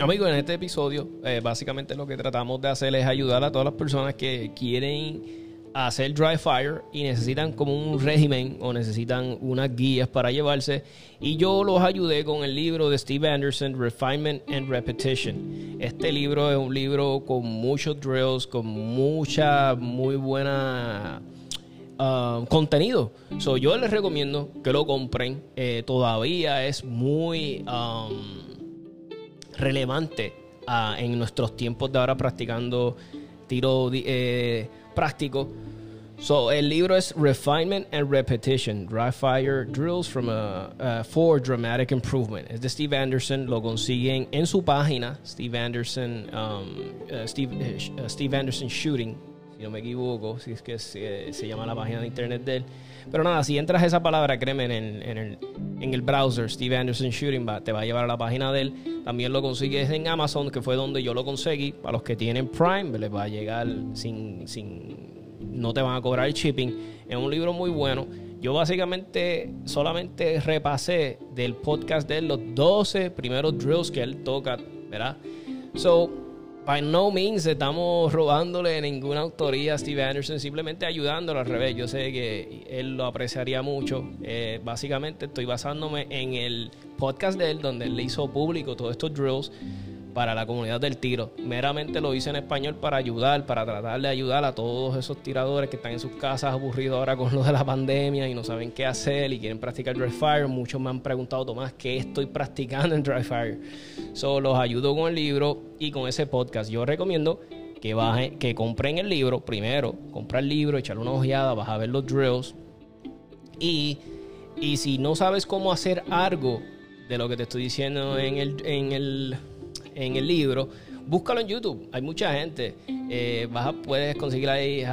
Amigos, en este episodio, eh, básicamente lo que tratamos de hacer es ayudar a todas las personas que quieren hacer dry fire y necesitan como un régimen o necesitan unas guías para llevarse. Y yo los ayudé con el libro de Steve Anderson, Refinement and Repetition. Este libro es un libro con muchos drills, con mucha, muy buena uh, contenido. So, yo les recomiendo que lo compren. Eh, todavía es muy um, relevante uh, en nuestros tiempos de ahora practicando tiro eh, práctico. So, el libro es Refinement and Repetition, Dry Fire Drills from a, uh, for Dramatic Improvement. Es de Steve Anderson, lo consiguen en su página, Steve Anderson, um, uh, Steve, uh, Steve Anderson Shooting, si no me equivoco, si es que se, se, llama la página de internet de él. Pero nada, si entras esa palabra, créeme, en en el, en el browser, Steve Anderson Shooting, te va a llevar a la página de él. También lo consigues en Amazon, que fue donde yo lo conseguí. Para los que tienen Prime, les va a llegar sin, sin no te van a cobrar el shipping. Es un libro muy bueno. Yo básicamente solamente repasé del podcast de él los 12 primeros drills que él toca, ¿verdad? So, by no means estamos robándole ninguna autoría a Steve Anderson, simplemente ayudándolo al revés. Yo sé que él lo apreciaría mucho. Eh, básicamente estoy basándome en el podcast de él, donde él le hizo público todos estos drills para la comunidad del tiro. Meramente lo hice en español para ayudar, para tratar de ayudar a todos esos tiradores que están en sus casas aburridos ahora con lo de la pandemia y no saben qué hacer y quieren practicar dry fire. Muchos me han preguntado, Tomás, ¿qué estoy practicando en dry fire? So, los ayudo con el libro y con ese podcast. Yo recomiendo que bajen, que compren el libro primero, compra el libro, echarle una ojeada, vas a ver los drills y, y si no sabes cómo hacer algo de lo que te estoy diciendo en el, en el en el libro, búscalo en YouTube. Hay mucha gente. Eh, vas puedes conseguir ahí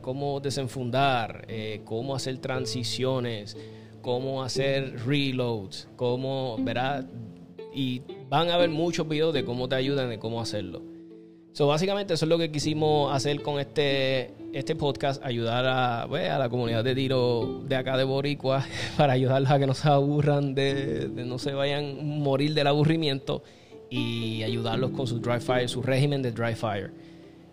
cómo desenfundar, eh, cómo hacer transiciones, cómo hacer reloads, cómo, ¿verdad? Y van a ver muchos videos de cómo te ayudan, de cómo hacerlo. So, básicamente eso es lo que quisimos hacer con este, este podcast, ayudar a, pues, a la comunidad de tiro de acá de Boricua para ayudarlos a que no se aburran, de, de no se vayan a morir del aburrimiento y ayudarlos con su dry fire, su régimen de dry fire.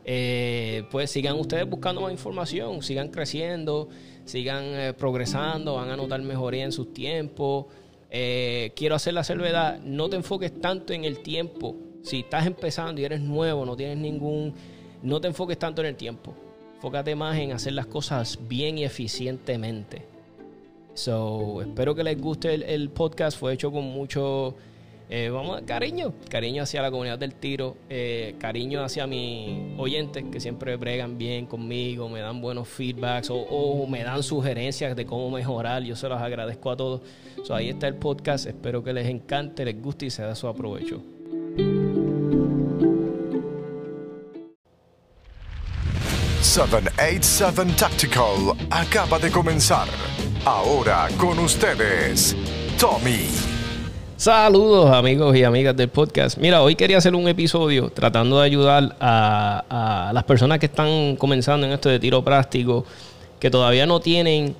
Eh, pues sigan ustedes buscando más información, sigan creciendo, sigan eh, progresando, van a notar mejoría en sus tiempos. Eh, quiero hacer la salvedad, no te enfoques tanto en el tiempo. Si estás empezando y eres nuevo, no tienes ningún, no te enfoques tanto en el tiempo. Enfócate más en hacer las cosas bien y eficientemente. So, espero que les guste el podcast. Fue hecho con mucho eh, vamos, cariño, cariño hacia la comunidad del tiro, eh, cariño hacia mis oyentes que siempre bregan bien conmigo, me dan buenos feedbacks o, me dan sugerencias de cómo mejorar. Yo se los agradezco a todos. ahí está el podcast, espero que les encante, les guste y se da su aprovecho. ...787 Tactical acaba de comenzar. Ahora con ustedes, Tommy. Saludos amigos y amigas del podcast. Mira, hoy quería hacer un episodio tratando de ayudar a, las personas que están comenzando en esto de tiro práctico, que todavía no tienen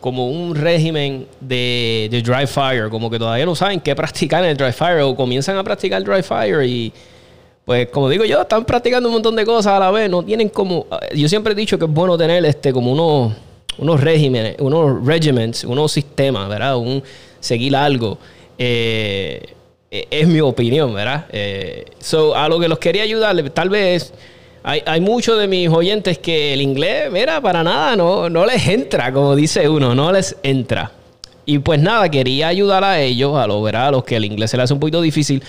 como un régimen de, dry fire, como que todavía no saben qué practicar en el dry fire o comienzan a practicar dry fire y pues como digo yo, están practicando un montón de cosas a la vez, no tienen como, yo siempre he dicho que es bueno tener este como unos, unos regímenes, unos regiments, unos sistemas, ¿verdad? Un, seguir algo. Eh, es mi opinión, ¿verdad? Eh, so, a lo que los quería ayudarle, tal vez hay, hay, muchos de mis oyentes que el inglés, mira, para nada, no, no les entra, como dice uno, no les entra. Y pues nada, quería ayudar a ellos, a, lo, a los que el inglés se les hace un poquito difícil,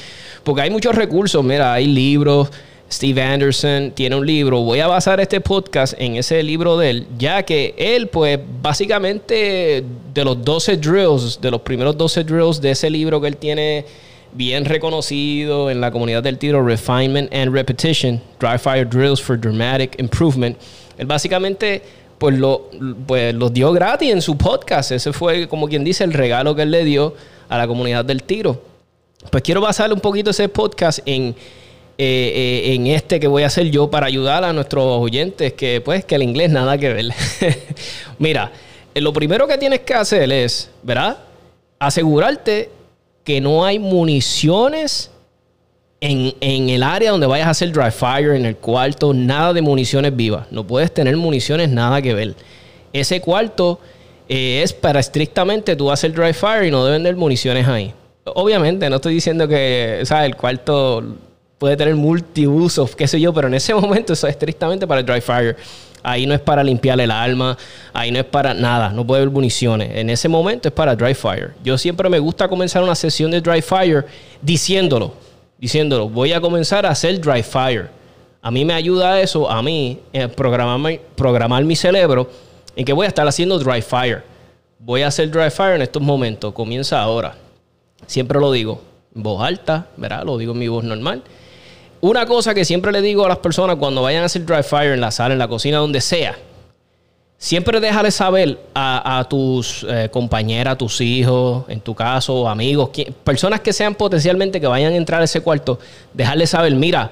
porque hay muchos recursos, mira, hay libros, Steve Anderson tiene un libro. Voy a basar este podcast en ese libro de él, ya que él, pues, básicamente de los 12 drills, de los primeros 12 drills de ese libro que él tiene bien reconocido en la comunidad del tiro, Refinement and Repetition, Dry Fire Drills for Dramatic Improvement, él básicamente pues lo pues los dio gratis en su podcast. Ese fue, como quien dice, el regalo que él le dio a la comunidad del tiro. Pues quiero basar un poquito ese podcast en eh, eh, en este que voy a hacer yo para ayudar a nuestros oyentes que pues que el inglés nada que ver. Mira, eh, lo primero que tienes que hacer es, ¿verdad? Asegurarte que no hay municiones en, en, el área donde vayas a hacer dry fire, en el cuarto, nada de municiones vivas. No puedes tener municiones, nada que ver. Ese cuarto es para estrictamente tú hacer dry fire y no deben tener municiones ahí. Obviamente, no estoy diciendo que ¿sabes? el cuarto puede tener multiusos, qué sé yo, pero en ese momento eso es estrictamente para dry fire. Ahí no es para limpiar el alma, ahí no es para nada, no puede haber municiones. En ese momento es para dry fire. Yo siempre me gusta comenzar una sesión de dry fire diciéndolo, diciéndolo, voy a comenzar a hacer dry fire. A mí me ayuda eso, a mí, eh, programar, programar mi cerebro en que voy a estar haciendo dry fire. Voy a hacer dry fire en estos momentos, comienza ahora. Siempre lo digo, en voz alta, ¿verdad? Lo digo en mi voz normal. Una cosa que siempre le digo a las personas cuando vayan a hacer dry fire en la sala, en la cocina, donde sea, siempre déjale saber a, tus eh, compañeras, a tus hijos, en tu caso, amigos, personas que sean potencialmente que vayan a entrar a ese cuarto, dejarle saber, mira,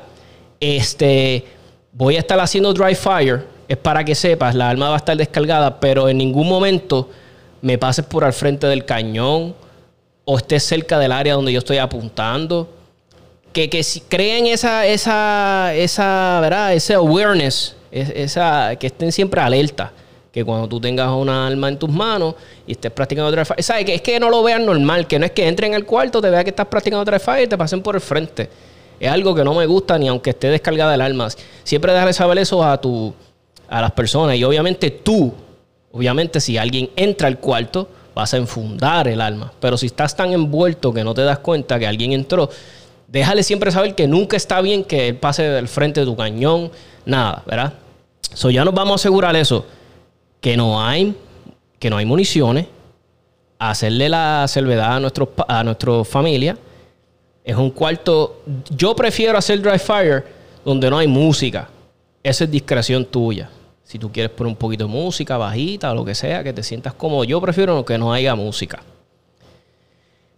este, voy a estar haciendo dry fire, es para que sepas, la arma va a estar descargada, pero en ningún momento me pases por al frente del cañón o estés cerca del área donde yo estoy apuntando que, que creen esa, esa, esa, ¿verdad? Ese awareness, esa, que estén siempre alerta. Que cuando tú tengas una arma en tus manos y estés practicando otra ¿sabes? Que es que no lo vean normal, que no es que entren al cuarto, te vean que estás practicando otra fire y te pasen por el frente. Es algo que no me gusta ni aunque esté descargada el arma. Siempre déjale saber eso a tu, a las personas. Y obviamente tú, obviamente si alguien entra al cuarto, vas a enfundar el arma. Pero si estás tan envuelto que no te das cuenta que alguien entró, déjale siempre saber que nunca está bien que él pase del frente de tu cañón, nada, ¿verdad? So ya nos vamos a asegurar eso, que no hay, que no hay municiones, hacerle la salvedad a, nuestros, a nuestra familia. Es un cuarto, yo prefiero hacer dry fire donde no hay música. Esa es discreción tuya. Si tú quieres poner un poquito de música bajita o lo que sea, que te sientas cómodo. Yo prefiero que no haya música.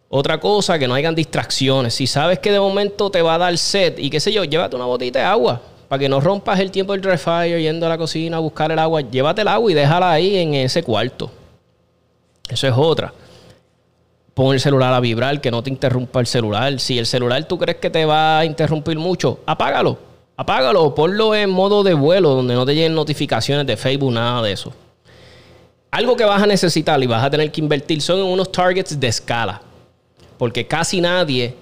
Otra cosa, que no hayan distracciones. Si sabes que de momento te va a dar sed y qué sé yo, llévate una botita de agua para que no rompas el tiempo del dry fire yendo a la cocina a buscar el agua. Llévate el agua y déjala ahí en ese cuarto. Eso es otra. Pon el celular a vibrar, que no te interrumpa el celular. Si el celular tú crees que te va a interrumpir mucho, apágalo. Apágalo, ponlo en modo de vuelo, donde no te lleguen notificaciones de Facebook, nada de eso. Algo que vas a necesitar y vas a tener que invertir son unos targets de escala porque casi nadie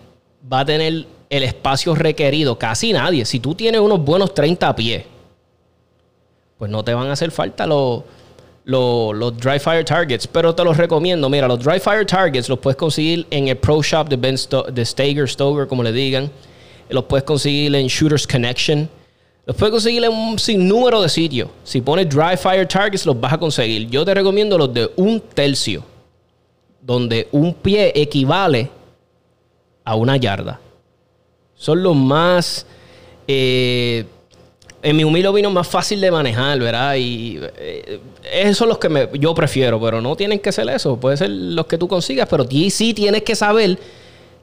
va a tener el espacio requerido, casi nadie. Si tú tienes unos buenos 30 pies, pues no te van a hacer falta los, dry fire targets, pero te los recomiendo. Mira, los dry fire targets los puedes conseguir en el Pro Shop de, ben de Stager, Stoger, como le digan. Los puedes conseguir en Shooters Connection. Los puedes conseguir en un sinnúmero de sitios. Si pones dry fire targets, los vas a conseguir. Yo te recomiendo los de un tercio donde un pie equivale a una yarda. Son los más, eh, en mi humilde opinión, más fácil de manejar, ¿verdad? Y eh, esos son los que yo prefiero, pero no tienen que ser eso. Puede ser los que tú consigas, pero sí tienes que saber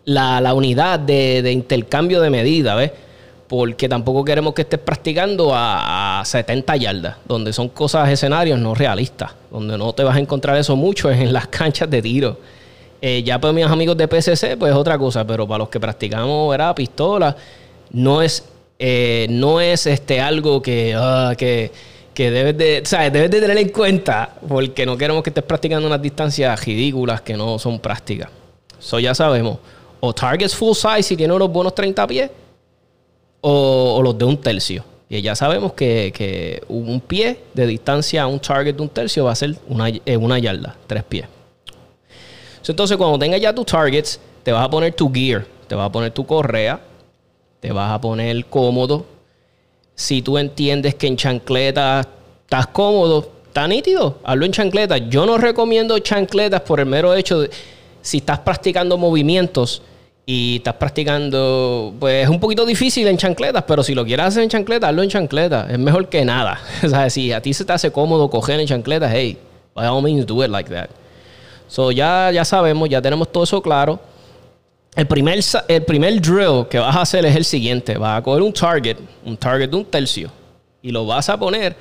la, unidad de, de intercambio de medida, ¿ves? Porque tampoco queremos que estés practicando a, 70 yardas, donde son cosas, escenarios no realistas, donde no te vas a encontrar eso mucho es en las canchas de tiro. Eh, ya para mis amigos de PCC, pues es otra cosa, pero para los que practicamos, ¿verdad? Pistola, no es, eh, no es este, algo que, ah, que, debes de, debes de tener en cuenta, porque no queremos que estés practicando unas distancias ridículas que no son prácticas. Eso ya sabemos. O targets full size si tiene unos buenos 30 pies, o, los de un tercio. Y ya sabemos que, un pie de distancia a un target de un tercio va a ser una, eh, una yarda, tres pies. Entonces, cuando tengas ya tus targets, te vas a poner tu gear, te vas a poner tu correa, te vas a poner cómodo. Si tú entiendes que en chancleta estás cómodo, está nítido, hazlo en chancleta. Yo no recomiendo chancletas por el mero hecho de si estás practicando movimientos y estás practicando, pues es un poquito difícil en chancletas, pero si lo quieres hacer en chancletas, hazlo en chancletas. Es mejor que nada. o sea, si a ti se te hace cómodo coger en chancletas, hey, by all means do it like that. So ya, ya sabemos, ya tenemos todo eso claro. El primer, el primer drill que vas a hacer es el siguiente. Vas a coger un target, un target de un tercio, y lo vas a poner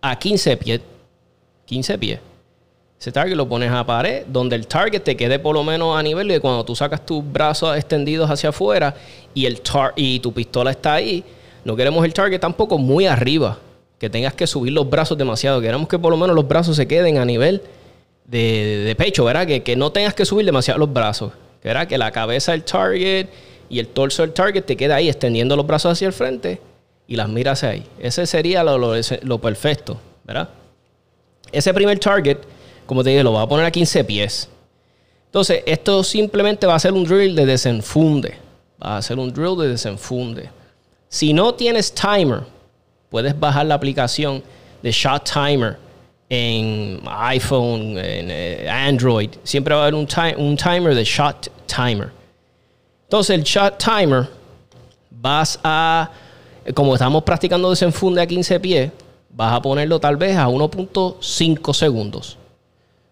a 15 pies. 15 pies. Ese target lo pones a pared, donde el target te quede por lo menos a nivel de cuando tú sacas tus brazos extendidos hacia afuera y, el y tu pistola está ahí. No queremos el target tampoco muy arriba, que tengas que subir los brazos demasiado. Queremos que por lo menos los brazos se queden a nivel de, pecho, ¿verdad? Que, que, no tengas que subir demasiado los brazos. ¿verdad? Que la cabeza del target y el torso del target te quede ahí extendiendo los brazos hacia el frente y las miras ahí. Ese sería lo, lo perfecto, ¿verdad? Ese primer target como te dije, lo va a poner a 15 pies. Entonces, esto simplemente va a ser un drill de desenfunde. Va a ser un drill de desenfunde. Si no tienes timer, puedes bajar la aplicación de Shot Timer en iPhone, en eh, Android. Siempre va a haber un, un timer de Shot Timer. Entonces, el Shot Timer, vas a, como estamos practicando desenfunde a 15 pies, vas a ponerlo tal vez a 1.5 segundos.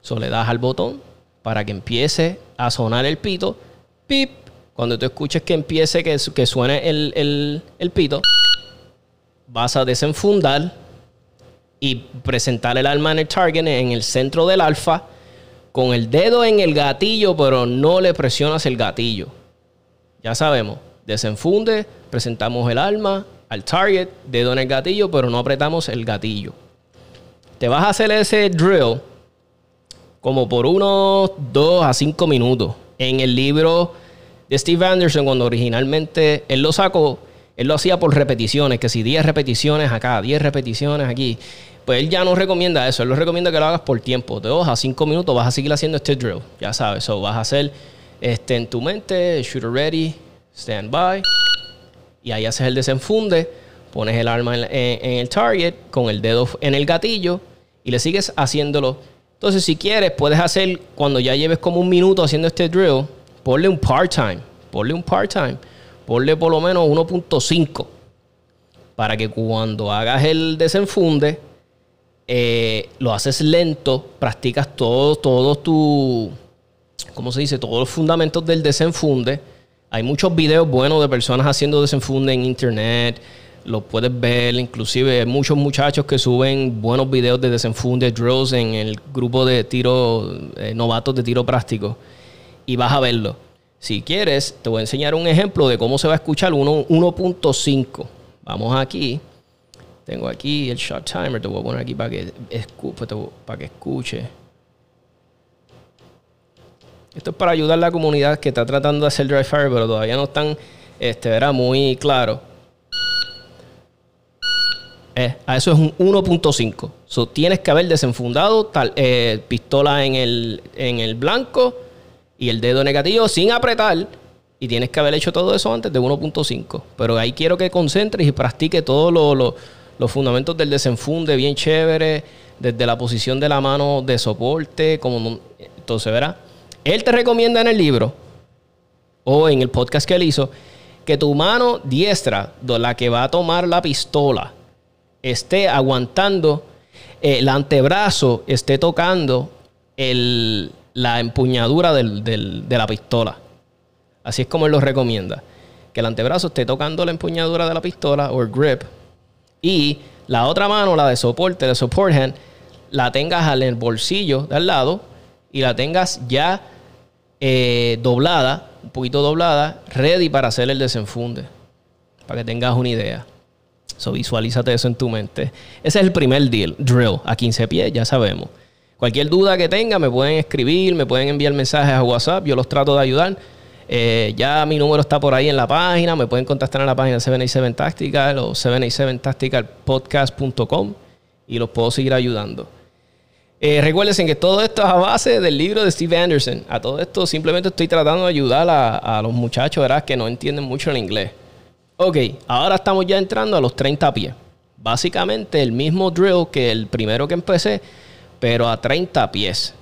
So, le das al botón para que empiece a sonar el pito. Pip. Cuando tú escuches que empiece, que, que suene el, el pito, vas a desenfundar y presentar el arma en el target en el centro del alfa con el dedo en el gatillo, pero no le presionas el gatillo. Ya sabemos, desenfunde, presentamos el arma al target, dedo en el gatillo, pero no apretamos el gatillo. Te vas a hacer ese drill como por unos 2 a 5 minutos. En el libro de Steve Anderson, cuando originalmente él lo sacó, él lo hacía por repeticiones, que si 10 repeticiones acá, 10 repeticiones aquí. Pues él ya no recomienda eso, él lo recomienda que lo hagas por tiempo. De 2 a 5 minutos vas a seguir haciendo este drill, ya sabes. So vas a hacer este, en tu mente, shooter ready, stand by. Y ahí haces el desenfunde, pones el arma en el target con el dedo en el gatillo y le sigues haciéndolo entonces, si quieres, puedes hacer, cuando ya lleves como un minuto haciendo este drill, ponle un part-time. Ponle un part-time. Ponle por lo menos 1.5. Para que cuando hagas el desenfunde, eh, lo haces lento, practicas todos todo tu, ¿cómo se dice? Todos los fundamentos del desenfunde. Hay muchos videos buenos de personas haciendo desenfunde en internet lo puedes ver, inclusive hay muchos muchachos que suben buenos videos de desenfunde drills en el grupo de tiro, eh, novatos de tiro práctico, y vas a verlo. Si quieres, te voy a enseñar un ejemplo de cómo se va a escuchar 1.5. Vamos aquí. Tengo aquí el shot timer, te voy a poner aquí para que, para que escuche. Esto es para ayudar a la comunidad que está tratando de hacer dry fire, pero todavía no están este, era muy claro. Eh, a eso es un 1.5. So, tienes que haber desenfundado tal, eh, pistola en el, blanco y el dedo negativo sin apretar. Y tienes que haber hecho todo eso antes de 1.5. Pero ahí quiero que concentres y practique todos los fundamentos del desenfunde bien chévere. Desde la posición de la mano de soporte. Como, entonces, verá. Él te recomienda en el libro o en el podcast que él hizo que tu mano diestra, la que va a tomar la pistola, esté aguantando, eh, el antebrazo esté tocando el, la empuñadura de la pistola. Así es como él lo recomienda. Que el antebrazo esté tocando la empuñadura de la pistola o grip. Y la otra mano, la de soporte, de support hand, la tengas en el bolsillo de al lado y la tengas ya eh, doblada, un poquito doblada, ready para hacer el desenfunde. Para que tengas una idea. So visualízate eso en tu mente. Ese es el primer deal, drill, a 15 pies, ya sabemos. Cualquier duda que tenga, me pueden escribir, me pueden enviar mensajes a WhatsApp, yo los trato de ayudar. Eh, ya mi número está por ahí en la página, me pueden contactar en la página 787 Tactical o 787tacticalpodcast.com y los puedo seguir ayudando. Eh, recuerden que todo esto es a base del libro de Steve Anderson. A todo esto simplemente estoy tratando de ayudar a, los muchachos ¿verdad? que no entienden mucho el inglés. Ok, ahora estamos ya entrando a los 30 pies. Básicamente el mismo drill que el primero que empecé, pero a 30 pies.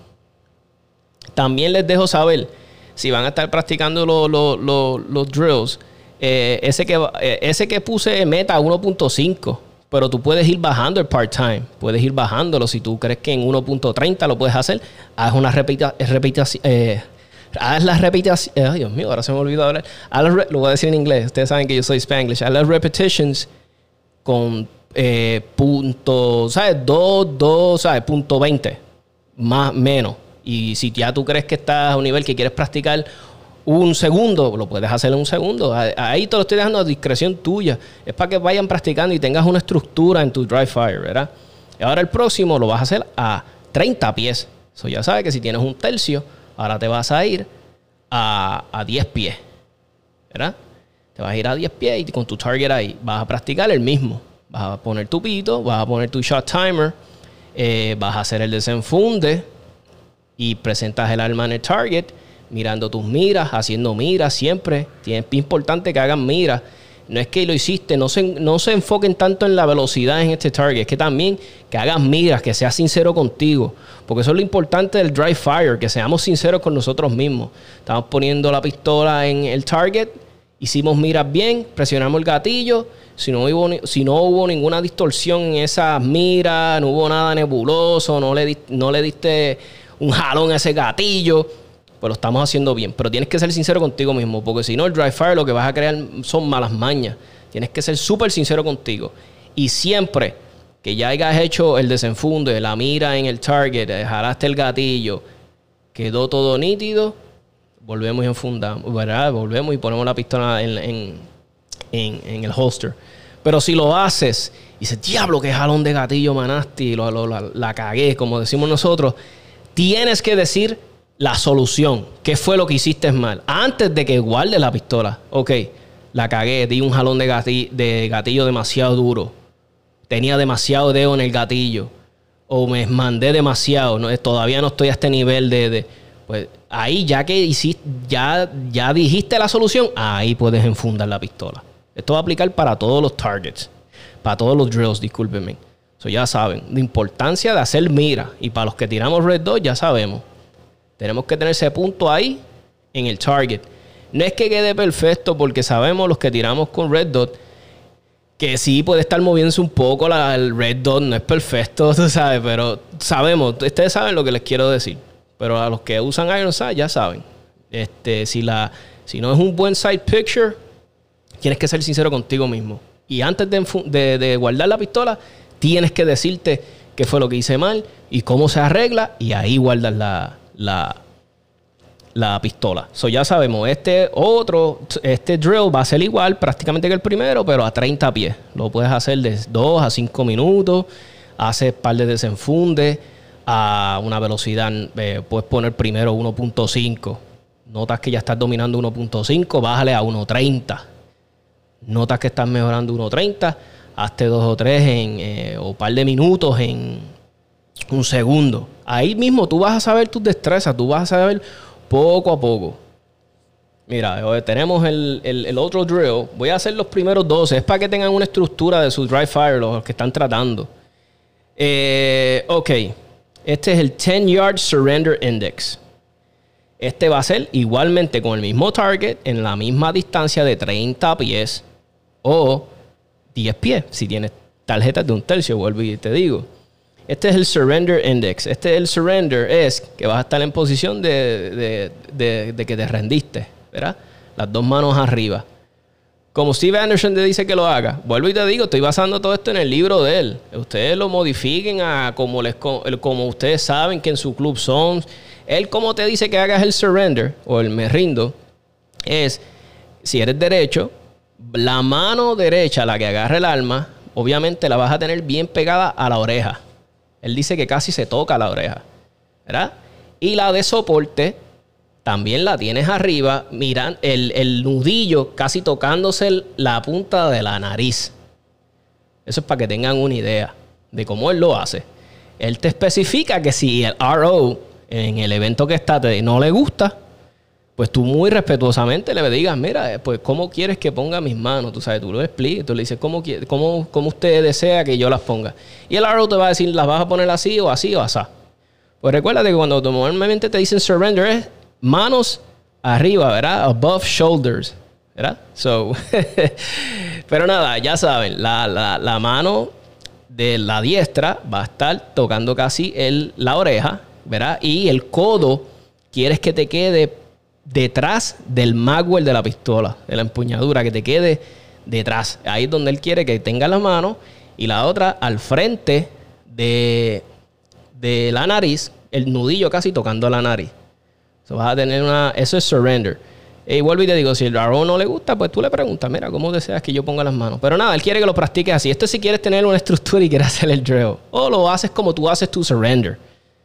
También les dejo saber, si van a estar practicando los drills, eh, ese, que, eh, ese que puse meta 1.5, pero tú puedes ir bajando el part-time, puedes ir bajándolo. Si tú crees que en 1.30 lo puedes hacer, haz una repita, eh, haz las repeticiones. Ay, Dios mío, ahora se me olvidó hablar. lo voy a decir en inglés. Ustedes saben que yo soy Spanglish. Haz las repetitions con eh, punto, ¿sabes? 2, 2, ¿sabes? Punto 20. más menos. Y si ya tú crees que estás a un nivel que quieres practicar un segundo, lo puedes hacer en un segundo. Ahí te lo estoy dejando a discreción tuya. Es para que vayan practicando y tengas una estructura en tu dry fire, ¿verdad? Y ahora el próximo lo vas a hacer a 30 pies. Eso ya sabes que si tienes un tercio, ahora te vas a ir a, a 10 pies, ¿verdad? Te vas a ir a 10 pies y con tu target ahí vas a practicar el mismo. Vas a poner tu pito, vas a poner tu shot timer, eh, vas a hacer el desenfunde y presentas el arma en el target mirando tus miras, haciendo miras siempre. Es importante que hagan miras. No es que lo hiciste, no se, no se enfoquen tanto en la velocidad en este target, es que también que hagan miras, que seas sincero contigo. Porque eso es lo importante del dry fire, que seamos sinceros con nosotros mismos. Estamos poniendo la pistola en el target, hicimos miras bien, presionamos el gatillo. Si no, hubo, si no hubo ninguna distorsión en esas miras, no hubo nada nebuloso, no le, no le diste un jalón a ese gatillo pues lo estamos haciendo bien. Pero tienes que ser sincero contigo mismo, porque si no, el dry fire lo que vas a crear son malas mañas. Tienes que ser súper sincero contigo. Y siempre que ya hayas hecho el desenfunde, la mira en el target, eh, jalaste el gatillo, quedó todo nítido, volvemos y enfundamos. Volvemos y ponemos la pistola en, el holster. Pero si lo haces y dices, diablo, qué jalón de gatillo manaste, lo, la, la cagué, como decimos nosotros, tienes que decir la solución. ¿Qué fue lo que hiciste mal? Antes de que guarde la pistola. Ok, la cagué, di un jalón de gatillo, de gatillo demasiado duro. Tenía demasiado dedo en el gatillo. O me mandé demasiado. No, todavía no estoy a este nivel de, Pues ahí, ya que hiciste, ya, ya dijiste la solución, ahí puedes enfundar la pistola. Esto va a aplicar para todos los targets. Para todos los drills, discúlpenme. Eso ya saben. La importancia de hacer mira. Y para los que tiramos Red Dot, ya sabemos. Tenemos que tener ese punto ahí en el target. No es que quede perfecto porque sabemos los que tiramos con Red Dot que sí puede estar moviéndose un poco el Red Dot, no es perfecto, tú sabes, pero sabemos, ustedes saben lo que les quiero decir. Pero a los que usan Iron Sight ya saben. Este, si, la, si no es un buen side picture, tienes que ser sincero contigo mismo. Y antes de guardar la pistola, tienes que decirte qué fue lo que hice mal y cómo se arregla y ahí guardas la, la, la pistola. So ya sabemos, este otro, este drill va a ser igual prácticamente que el primero, pero a 30 pies. Lo puedes hacer de 2 a 5 minutos, haces par de desenfunde a una velocidad, eh, puedes poner primero 1.5. Notas que ya estás dominando 1.5, bájale a 1.30. Notas que estás mejorando 1.30, hazte dos o tres en, eh, o par de minutos en un segundo. Ahí mismo tú vas a saber tus destrezas, tú vas a saber poco a poco. Mira, eh, tenemos el, otro drill. Voy a hacer los primeros 12. Es para que tengan una estructura de su dry fire, los que están tratando. Eh, ok. Este es el 10 Yard Surrender Index. Este va a ser igualmente con el mismo target, en la misma distancia de 30 pies o 10 pies. Si tienes tarjetas de un tercio, vuelvo y te digo. Este es el surrender index. Este es el surrender es que vas a estar en posición de, que te rendiste, ¿verdad? Las dos manos arriba. Como Steve Anderson te dice que lo haga, vuelvo y te digo, estoy basando todo esto en el libro de él. Ustedes lo modifiquen a como, les, como ustedes saben que en su club son. Él como te dice que hagas el surrender o el me rindo, es, si eres derecho, la mano derecha, la que agarra el arma, obviamente la vas a tener bien pegada a la oreja. Él dice que casi se toca la oreja. ¿Verdad? Y la de soporte también la tienes arriba, miran el, nudillo casi tocándose la punta de la nariz. Eso es para que tengan una idea de cómo él lo hace. Él te especifica que si el RO en el evento que está te, no le gusta, pues tú muy respetuosamente le digas, mira, pues cómo quieres que ponga mis manos, tú sabes, tú lo explicas, tú le dices cómo, cómo, cómo usted desea que yo las ponga. Y el arrow te va a decir, las vas a poner así o así o así. Pues recuerda que cuando normalmente te dicen surrender es manos arriba, ¿verdad? Above shoulders, ¿verdad? So, pero nada, ya saben, la, la, la, mano de la diestra va a estar tocando casi el, la oreja, ¿verdad? Y el codo quieres que te quede detrás del magwell de la pistola, de la empuñadura, que te quede detrás. Ahí es donde él quiere que tenga la mano y la otra al frente de, de la nariz, el nudillo casi tocando la nariz. So, vas a tener una, eso es surrender. Y vuelvo y te digo, si el RO no le gusta, pues tú le preguntas, mira, ¿cómo deseas que yo ponga las manos? Pero nada, él quiere que lo practiques así. Esto si quieres tener una estructura y quieres hacer el drill. O lo haces como tú haces tu surrender.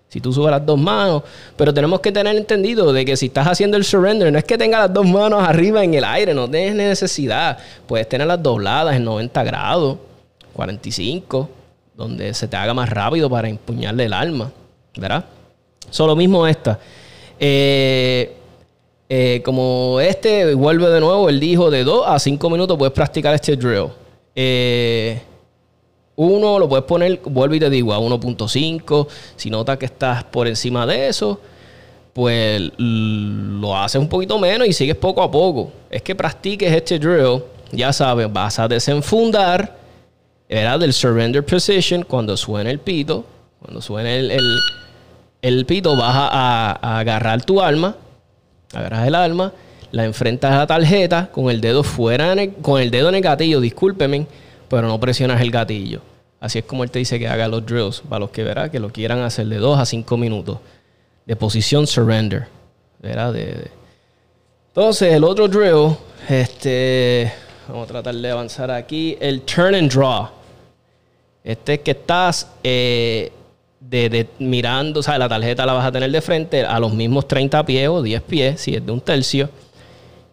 Si tú subes las dos manos, pero tenemos que tener entendido de que si estás haciendo el surrender, no es que tengas las dos manos arriba en el aire, no tienes necesidad. Puedes tenerlas dobladas en 90 grados, 45, donde se te haga más rápido para empuñarle el alma, ¿verdad? Solo mismo esta. Eh, eh, como este, vuelve de nuevo, él dijo de 2 a 5 minutos puedes practicar este drill. Eh, uno lo puedes poner, vuelvo y te digo, a 1.5. Si notas que estás por encima de eso, pues lo haces un poquito menos y sigues poco a poco. Es que practiques este drill, ya sabes, vas a desenfundar, era del surrender position, cuando suene el pito, cuando suene el, pito, vas a, agarrar tu arma, agarras el arma, la enfrentas a la tarjeta con el dedo fuera, con el dedo negativo, discúlpeme pero no presionas el gatillo. Así es como él te dice que haga los drills, para los que verá que lo quieran hacer de 2 a 5 minutos. De posición surrender. ¿verdad? De, Entonces, el otro drill, este, vamos a tratar de avanzar aquí, el turn and draw. Este es que estás eh, de, mirando, o sea, la tarjeta la vas a tener de frente a los mismos 30 pies o 10 pies, si es de un tercio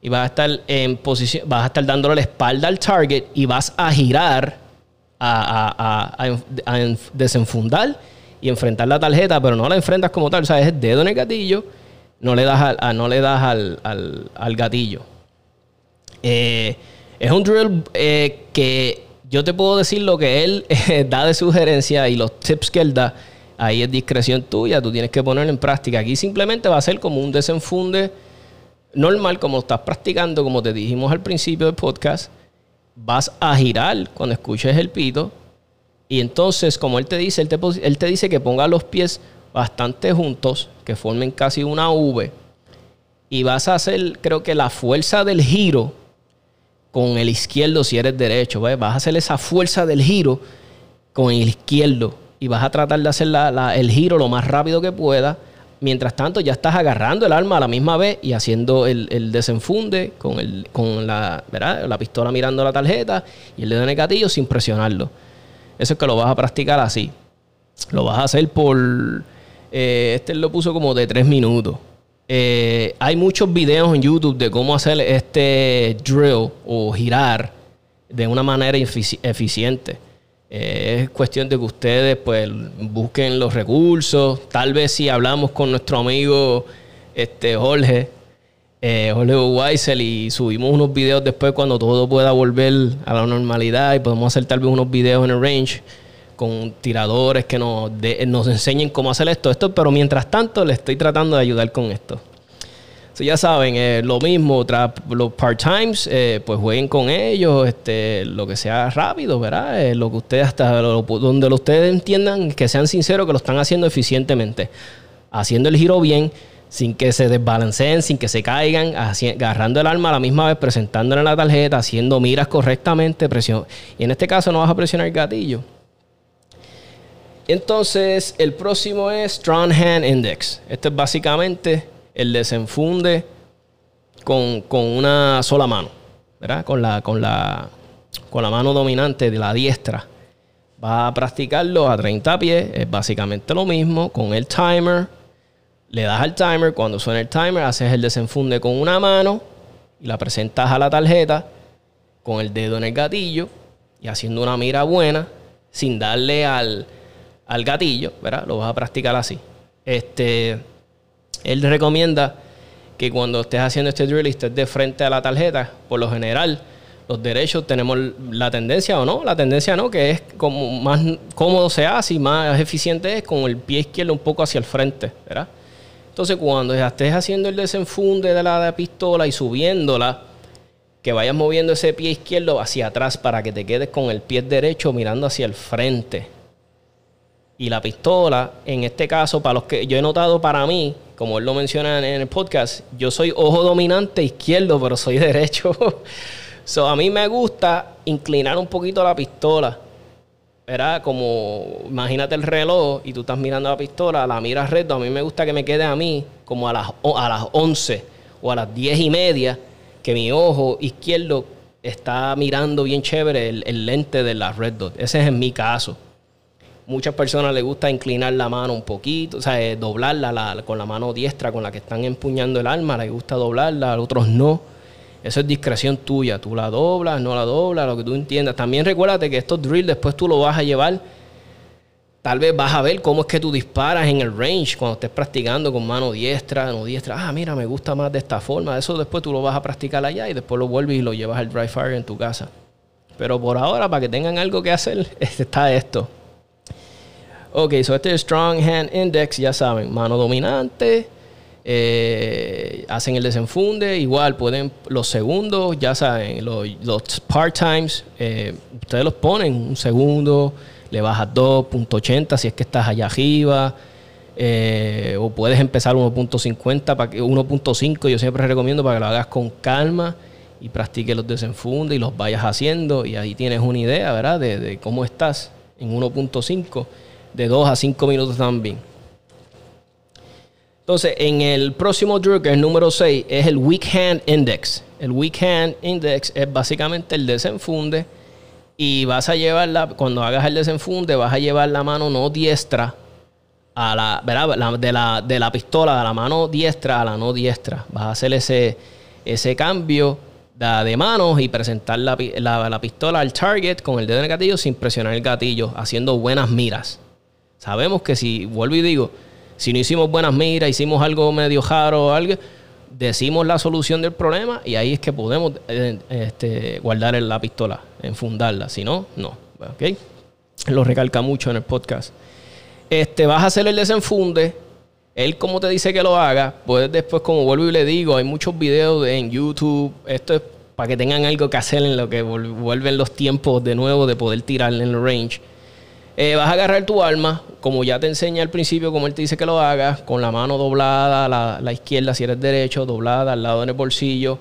y vas a estar en posición, vas a estar dándole la espalda al target y vas a girar a, desenfundar y enfrentar la tarjeta, pero no la enfrentas como tal, o sea, es el dedo en el gatillo, no le das al, no le das al, gatillo. Eh, es un drill eh, que yo te puedo decir lo que él eh, da de sugerencia y los tips que él da. Ahí es discreción tuya, tú tienes que ponerlo en práctica. Aquí simplemente va a ser como un desenfunde normal, como estás practicando, como te dijimos al principio del podcast, vas a girar cuando escuches el pito. Y entonces, como él te dice, él te, él te dice que ponga los pies bastante juntos, que formen casi una V. Y vas a hacer, creo que la fuerza del giro con el izquierdo si eres derecho. Vas a hacer esa fuerza del giro con el izquierdo. Y vas a tratar de hacer el giro lo más rápido que pueda Mientras tanto, ya estás agarrando el arma a la misma vez y haciendo el, desenfunde con, el, con la, la pistola mirando la tarjeta y el dedo en el gatillo sin presionarlo. Eso es que lo vas a practicar así. Lo vas a hacer por... Eh, este lo puso como de tres minutos. Eh, hay muchos videos en YouTube de cómo hacer este drill o girar de una manera eficiente. Eh, es cuestión de que ustedes pues busquen los recursos. Tal vez si hablamos con nuestro amigo este, Jorge, eh, Jorge Weissel, y subimos unos videos después cuando todo pueda volver a la normalidad y podemos hacer tal vez unos videos en el range con tiradores que nos, nos enseñen cómo hacer esto, esto, pero mientras tanto le estoy tratando de ayudar con esto ya saben, eh, lo mismo, los part-times, eh, pues jueguen con ellos, este, lo que sea rápido, ¿verdad? Eh, lo que ustedes hasta, donde ustedes entiendan, que sean sinceros, que lo están haciendo eficientemente, haciendo el giro bien, sin que se desbalanceen, sin que se caigan, agarrando el arma a la misma vez, presentándole la tarjeta, haciendo miras correctamente, presión. Y en este caso no vas a presionar el gatillo. Entonces, el próximo es Strong Hand Index. Este es básicamente el desenfunde con, una sola mano, ¿verdad? Con la, con, la, con la mano dominante de la diestra. Va a practicarlo a 30 pies, es básicamente lo mismo, con el timer. Le das al timer, cuando suena el timer, haces el desenfunde con una mano y la presentas a la tarjeta con el dedo en el gatillo y haciendo una mira buena sin darle al, al gatillo, ¿verdad? Lo vas a practicar así. Este, él recomienda que cuando estés haciendo este drill estés de frente a la tarjeta, por lo general, los derechos tenemos la tendencia o no, la tendencia no, que es como más cómodo se hace y más eficiente es con el pie izquierdo un poco hacia el frente, ¿verdad? Entonces, cuando estés haciendo el desenfunde de la pistola y subiéndola, que vayas moviendo ese pie izquierdo hacia atrás para que te quedes con el pie derecho mirando hacia el frente. Y la pistola, en este caso, para los que yo he notado para mí, como él lo menciona en el podcast, yo soy ojo dominante izquierdo, pero soy derecho. so, a mí me gusta inclinar un poquito la pistola era como, imagínate el reloj y tú estás mirando la pistola, la miras recto. A mí me gusta que me quede a mí como a las, a las 11 o a las 10 y media, que mi ojo izquierdo está mirando bien chévere el, lente de la red dot. Ese es mi caso. Muchas personas les gusta inclinar la mano un poquito, o sea, eh, doblarla con la mano diestra con la que están empuñando el arma, les gusta doblarla, a otros no. Eso es discreción tuya. Tú la doblas, no la doblas, lo que tú entiendas. También recuérdate que estos drills después tú lo vas a llevar. Tal vez vas a ver cómo es que tú disparas en el range cuando estés practicando con mano diestra, no diestra. Ah, mira, me gusta más de esta forma. Eso después tú lo vas a practicar allá y después lo vuelves y lo llevas al dry fire en tu casa. Pero por ahora, para que tengan algo que hacer, está esto. Ok, so este es Strong Hand Index, ya saben, mano dominante, eh, hacen el desenfunde, igual pueden los segundos, ya saben, los, part-times, eh, ustedes los ponen un segundo, le bajas 2.80 si es que estás allá arriba, eh, o puedes empezar 1.50, para que 1.5 yo siempre recomiendo para que lo hagas con calma y practiques los desenfundes y los vayas haciendo y ahí tienes una idea, ¿verdad? De cómo estás en 1.5, de 2 a 5 minutos también. Entonces, en el próximo drill, el número 6, es el Weak Hand Index. El Weak Hand Index es básicamente el desenfunde. Y vas a llevarla, cuando hagas el desenfunde, vas a llevar la mano no diestra a la, ¿verdad? de, la, de la pistola, de la mano diestra a la no diestra. Vas a hacer ese, ese cambio de, de manos y presentar la, la, la, pistola al target con el dedo en el gatillo sin presionar el gatillo, haciendo buenas miras. Sabemos que si, vuelvo y digo, si no hicimos buenas miras, hicimos algo medio raro o algo, decimos la solución del problema y ahí es que podemos eh, este, guardar la pistola, enfundarla. Si no, no. ¿Ok? Lo recalca mucho en el podcast. Este, vas a hacer el desenfunde. Él, como te dice que lo haga, pues después, como vuelvo y le digo, hay muchos videos en YouTube. Esto es para que tengan algo que hacer en lo que vuelven los tiempos de nuevo de poder tirar en el range. Eh, vas a agarrar tu arma, como ya te enseña al principio, como él te dice que lo hagas, con la mano doblada, la, la izquierda si eres derecho, doblada al lado del bolsillo.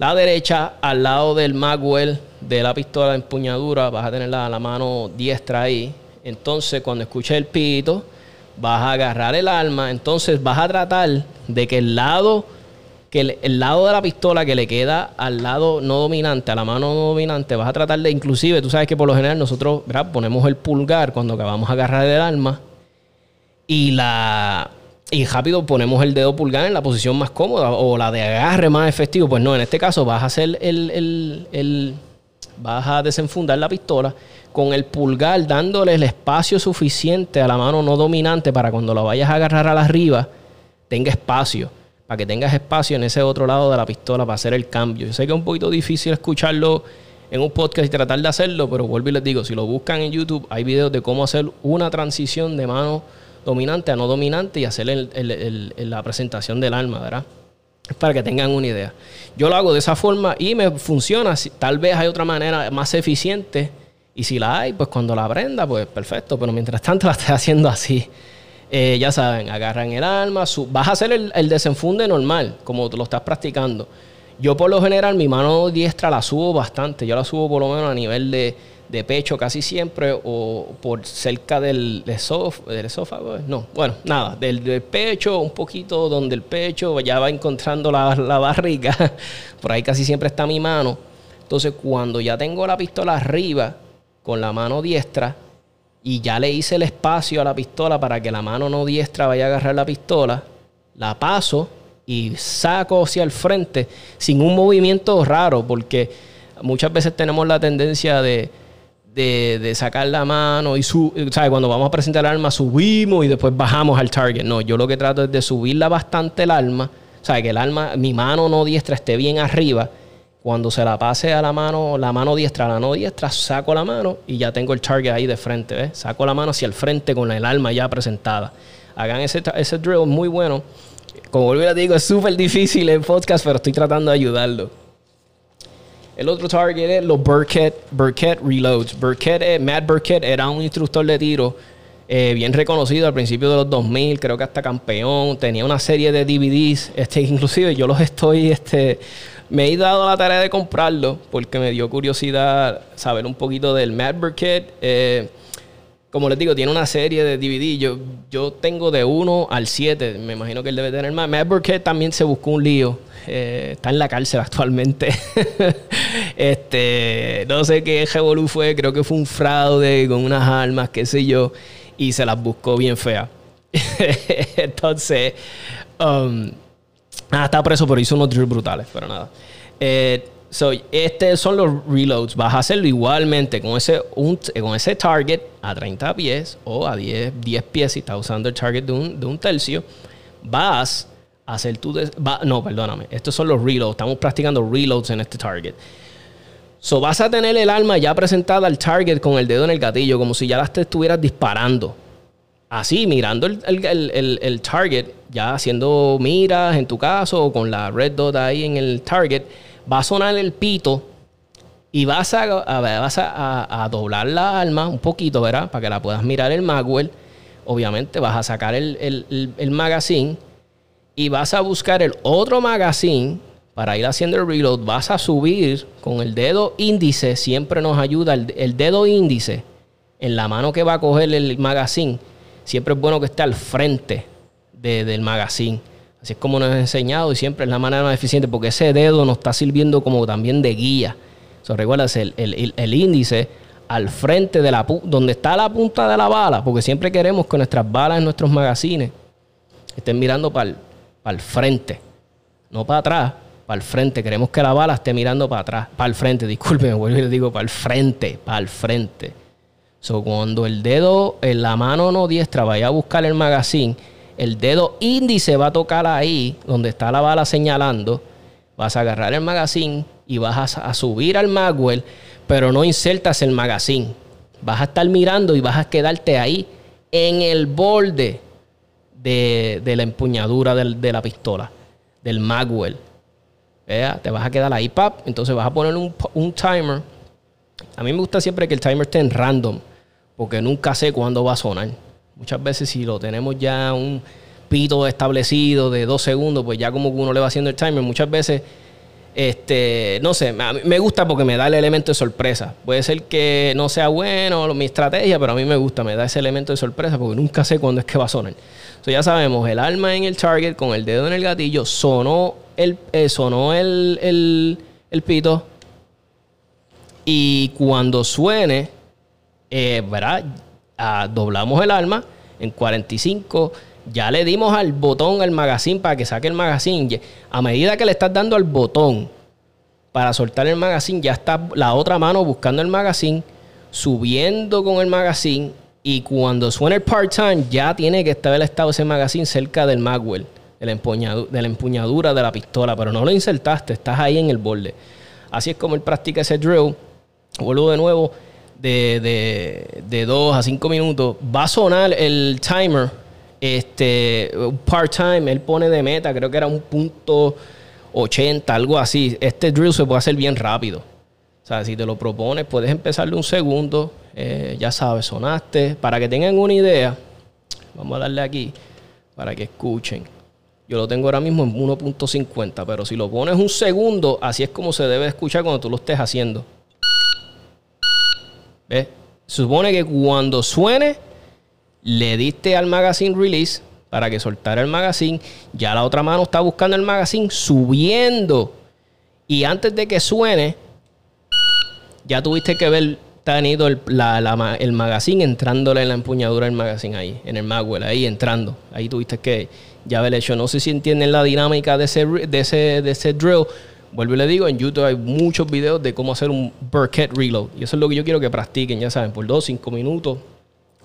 La derecha al lado del magwell de la pistola de empuñadura, vas a tener la, la mano diestra ahí. Entonces, cuando escuches el pito, vas a agarrar el arma. Entonces, vas a tratar de que el lado que el, lado de la pistola que le queda al lado no dominante, a la mano no dominante, vas a tratar de, inclusive, tú sabes que por lo general nosotros ponemos el pulgar cuando acabamos de agarrar el arma y la y rápido ponemos el dedo pulgar en la posición más cómoda o la de agarre más efectivo. Pues no, en este caso vas a hacer el, el, el vas a desenfundar la pistola con el pulgar dándole el espacio suficiente a la mano no dominante para cuando la vayas a agarrar a la arriba tenga espacio para que tengas espacio en ese otro lado de la pistola para hacer el cambio. Yo sé que es un poquito difícil escucharlo en un podcast y tratar de hacerlo, pero vuelvo y les digo, si lo buscan en YouTube, hay videos de cómo hacer una transición de mano dominante a no dominante y hacer la presentación del arma, ¿verdad? Para que tengan una idea. Yo lo hago de esa forma y me funciona. Tal vez hay otra manera más eficiente y si la hay, pues cuando la aprenda, pues perfecto, pero mientras tanto la estoy haciendo así. Eh, ya saben, agarran el arma, vas a hacer el, desenfunde normal, como lo estás practicando. Yo por lo general mi mano diestra la subo bastante, yo la subo por lo menos a nivel de, pecho casi siempre o por cerca del, esófago, no, bueno, nada, del, pecho, un poquito donde el pecho ya va encontrando la, la barriga, por ahí casi siempre está mi mano. Entonces cuando ya tengo la pistola arriba con la mano diestra, y ya le hice el espacio a la pistola para que la mano no diestra vaya a agarrar la pistola, la paso y saco hacia el frente sin un movimiento raro, porque muchas veces tenemos la tendencia de, de, sacar la mano y su, cuando vamos a presentar el arma subimos y después bajamos al target. No, yo lo que trato es de subirla bastante el arma, o sea, que el arma, mi mano no diestra esté bien arriba cuando se la pase a la mano, la mano diestra la no diestra, saco la mano y ya tengo el target ahí de frente. ¿ves? Saco la mano hacia el frente con el arma ya presentada. Hagan ese, ese drill muy bueno. Como vuelvo a digo, es súper difícil en podcast, pero estoy tratando de ayudarlo. El otro target es los Burkett, Burkett Reloads. Burkett, Matt Burkett era un instructor de tiro eh, bien reconocido al principio de los 2000, creo que hasta campeón. Tenía una serie de DVDs, este, inclusive yo los estoy este, me he dado la tarea de comprarlo porque me dio curiosidad saber un poquito del Matt Burkett. Eh, como les digo, tiene una serie de DVD. Yo, yo tengo de 1 al 7. Me imagino que él debe tener más. Matt Burkett también se buscó un lío. Eh, está en la cárcel actualmente. Este, no sé qué Revolu fue. Creo que fue un fraude con unas armas, qué sé yo. Y se las buscó bien fea. Entonces, um, ah, está preso, pero hizo unos drills brutales. Pero nada. Eh, So, estos son los reloads. Vas a hacerlo igualmente con ese, con ese target a 30 pies o a 10, 10 pies si estás usando el target de un, de un tercio. Vas a hacer tu... no, perdóname. Estos son los reloads. Estamos practicando reloads en este target. So, vas a tener el arma ya presentada al target con el dedo en el gatillo, como si ya las te estuvieras disparando. Así, mirando el, el, el target, ya haciendo miras en tu caso, o con la red dot ahí en el target va a sonar el pito y vas a, vas a, doblar la arma un poquito, ¿verdad? Para que la puedas mirar el Magwell. Obviamente vas a sacar el, el, magazine y vas a buscar el otro magazine para ir haciendo el reload. Vas a subir con el dedo índice, siempre nos ayuda el, dedo índice en la mano que va a coger el magazine. Siempre es bueno que esté al frente del magazine Así es como nos han enseñado y siempre es la manera más eficiente porque ese dedo nos está sirviendo como también de guía. So, recuerdas el, el, índice al frente de la donde está la punta de la bala, porque siempre queremos que nuestras balas en nuestros magazines estén mirando para el, frente, no para atrás, para el frente. Queremos que la bala esté mirando para atrás, para el frente. Disculpen, vuelvo y les digo para el frente, para el frente. So, cuando el dedo en la mano no diestra vaya a buscar el magazine, el dedo índice va a tocar ahí, donde está la bala señalando. Vas a agarrar el magazine y vas a, subir al Magwell, pero no insertas el magazine. Vas a estar mirando y vas a quedarte ahí en el borde de, la empuñadura de la pistola, del Magwell. Te vas a quedar ahí, pap. Entonces vas a poner un, timer. A mí me gusta siempre que el timer esté en random, porque nunca sé cuándo va a sonar. Muchas veces si lo tenemos ya un pito establecido de dos segundos, pues ya como uno le va haciendo el timer, muchas veces, este, no sé, me gusta porque me da el elemento de sorpresa. Puede ser que no sea bueno mi estrategia, pero a mí me gusta, me da ese elemento de sorpresa porque nunca sé cuándo es que va a sonar. Entonces ya sabemos, el arma en el target con el dedo en el gatillo, sonó el, eh, sonó el, el, el pito y cuando suene, eh, ¿verdad? doblamos el arma en 45. Ya le dimos al botón al magazine para que saque el magazine. A medida que le estás dando al botón para soltar el magazine, ya está la otra mano buscando el magazine, subiendo con el magazine. Y cuando suena el part-time, ya tiene que estar el estado ese magazine cerca del magwell, de la, empuñadura de la pistola. Pero no lo insertaste, estás ahí en el borde. Así es como él practica ese drill. Vuelvo de nuevo de, de, 2 a 5 minutos, va a sonar el timer, este, part-time, él pone de meta, creo que era un punto 80, algo así. Este drill se puede hacer bien rápido. O sea, si te lo propones, puedes empezarle un segundo, eh, ya sabes, sonaste. Para que tengan una idea, vamos a darle aquí para que escuchen. Yo lo tengo ahora mismo en 1.50, pero si lo pones un segundo, así es como se debe escuchar cuando tú lo estés haciendo. Se supone que cuando suene, le diste al magazine release para que soltara el magazine. Ya la otra mano está buscando el magazine subiendo. Y antes de que suene, ya tuviste que ver tenido el, el magazine entrándole en la empuñadura del magazine ahí, en el magwell, ahí entrando. Ahí tuviste que ya haber hecho. No sé si entienden la dinámica de ese, de ese, de ese drill Vuelvo y le digo, en YouTube hay muchos videos de cómo hacer un Burkett Reload. Y eso es lo que yo quiero que practiquen, ya saben, por 2, 5 minutos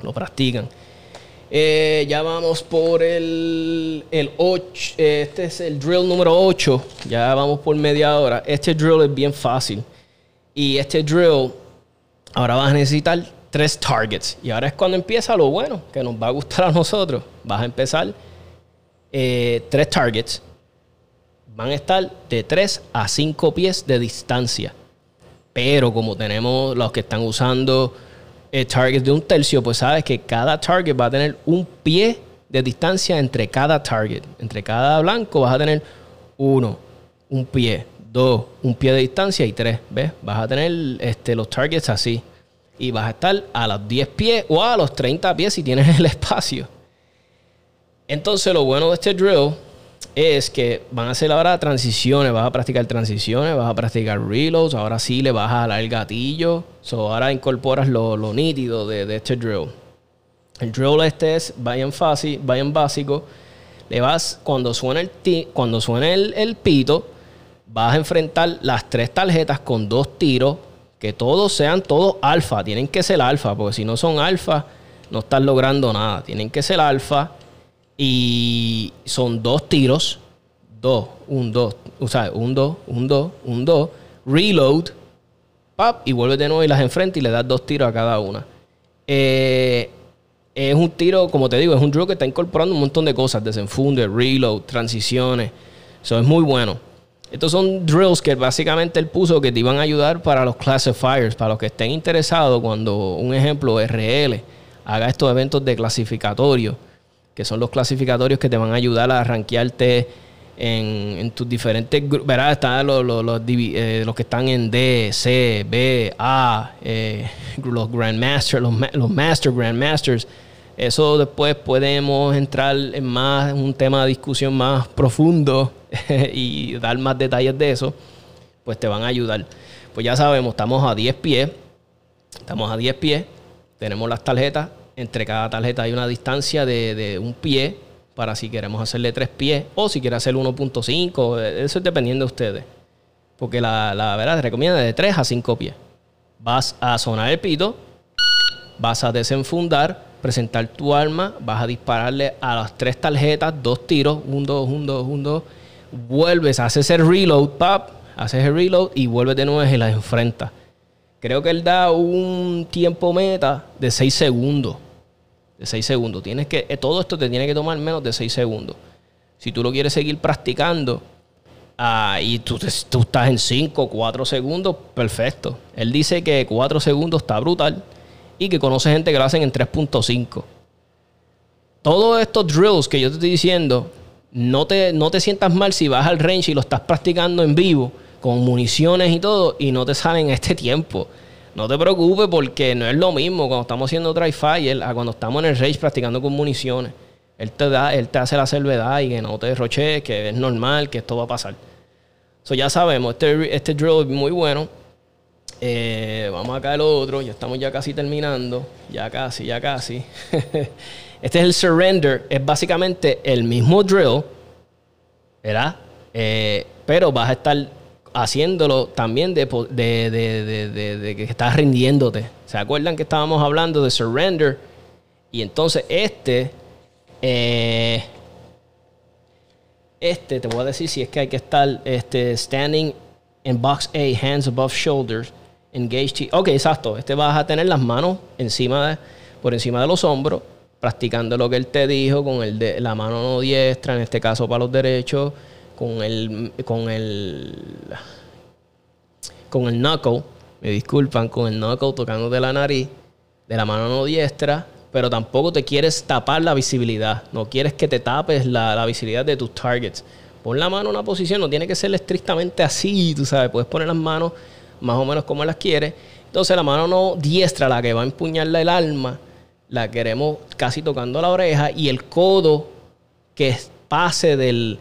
lo practican. Eh, ya vamos por el, el 8. Este es el drill número 8. Ya vamos por media hora. Este drill es bien fácil. Y este drill, ahora vas a necesitar tres targets. Y ahora es cuando empieza lo bueno, que nos va a gustar a nosotros. Vas a empezar eh, tres targets van a estar de 3 a 5 pies de distancia. Pero como tenemos los que están usando el target de un tercio, pues sabes que cada target va a tener un pie de distancia entre cada target. Entre cada blanco vas a tener uno, un pie, dos, un pie de distancia y tres. ¿Ves? Vas a tener este, los targets así. y vas a estar a los 10 pies o a los 30 pies si tienes el espacio. Entonces lo bueno de este drill es que van a hacer ahora transiciones, vas a practicar transiciones, vas a practicar reloads, ahora sí le vas a dar el gatillo, so, ahora incorporas lo, nítido de, este drill. El drill este es vayan fácil, vayan básico, le vas, cuando suena el, cuando suena el, el pito, vas a enfrentar las tres tarjetas con dos tiros, que todos sean todos alfa, tienen que ser alfa, porque si no son alfa, no están logrando nada, tienen que ser alfa y son dos tiros. Dos, un, dos. O sea, un, dos, un, dos, un, dos. Reload. Pap, y vuelve de nuevo y las enfrenta y le das dos tiros a cada una. Eh, es un tiro, como te digo, es un drill que está incorporando un montón de cosas. Desenfunde, reload, transiciones. Eso es muy bueno. Estos son drills que básicamente él puso que te iban a ayudar para los classifiers, para los que estén interesados cuando, un ejemplo, RL haga estos eventos de clasificatorio que son los clasificatorios que te van a ayudar a rankearte en, tus diferentes grupos. Verás, están los, eh, los, que están en D, C, B, A, eh, los Grandmasters, los, los Master Grandmasters. Eso después podemos entrar en más un tema de discusión más profundo y dar más detalles de eso, pues te van a ayudar. Pues ya sabemos, estamos a 10 pies, estamos a 10 pies, tenemos las tarjetas entre cada tarjeta hay una distancia de, un pie para si queremos hacerle tres pies o si quiere hacer 1.5. Eso es dependiendo de ustedes. Porque la, la verdad recomienda de 3 a 5 pies. Vas a sonar el pito, vas a desenfundar, presentar tu arma, vas a dispararle a las tres tarjetas, dos tiros, un, dos, un, dos, un, dos. Vuelves, haces el reload, pap, haces el reload y vuelves de nuevo y las enfrentas. Creo que él da un tiempo meta de 6 segundos de 6 segundos. Tienes que, eh, todo esto te tiene que tomar menos de 6 segundos. Si tú lo quieres seguir practicando ah, y tú, tú, estás en 5, 4 segundos, perfecto. Él dice que 4 segundos está brutal y que conoce gente que lo hacen en 3.5. Todos estos drills que yo te estoy diciendo, no te, no te sientas mal si vas al range y lo estás practicando en vivo, con municiones y todo, y no te salen este tiempo. No te preocupes porque no es lo mismo cuando estamos haciendo dry fire a cuando estamos en el rage practicando con municiones. Él te da, él te hace la cervedad y que no te derroches, que es normal, que esto va a pasar. Eso ya sabemos, este, este drill es muy bueno. Eh, vamos acá al otro, ya estamos ya casi terminando. Ya casi, ya casi. este es el surrender, es básicamente el mismo drill, ¿verdad? Eh, pero vas a estar haciéndolo también de, que estás rindiéndote. ¿Se acuerdan que estábamos hablando de surrender? Y entonces este, eh, este, te voy a decir si es que hay que estar este, standing in box A, hands above shoulders, engage. Ok, exacto. Este vas a tener las manos encima de, por encima de los hombros, practicando lo que él te dijo con el de, la mano no diestra, en este caso para los derechos con el, con el, con el knuckle, me disculpan, con el knuckle tocándote la nariz, de la mano no diestra, pero tampoco te quieres tapar la visibilidad, no quieres que te tapes la, visibilidad de tus targets. Pon la mano en una posición, no tiene que ser estrictamente así, tú sabes, puedes poner las manos más o menos como las quieres. Entonces la mano no diestra, la que va a empuñarle el alma, la queremos casi tocando la oreja y el codo que pase del,